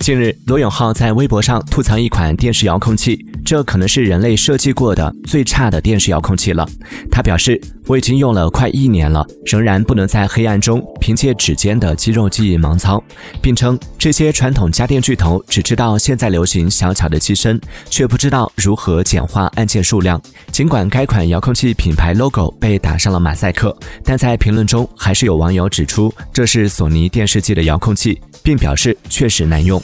近日，罗永浩在微博上吐槽一款电视遥控器，这可能是人类设计过的最差的电视遥控器了。他表示：“我已经用了快一年了，仍然不能在黑暗中凭借指尖的肌肉记忆盲操。”并称这些传统家电巨头只知道现在流行小巧的机身，却不知道如何简化按键数量。尽管该款遥控器品牌 logo 被打上了马赛克，但在评论中还是有网友指出这是索尼电视机的遥控器。并表示确实难用。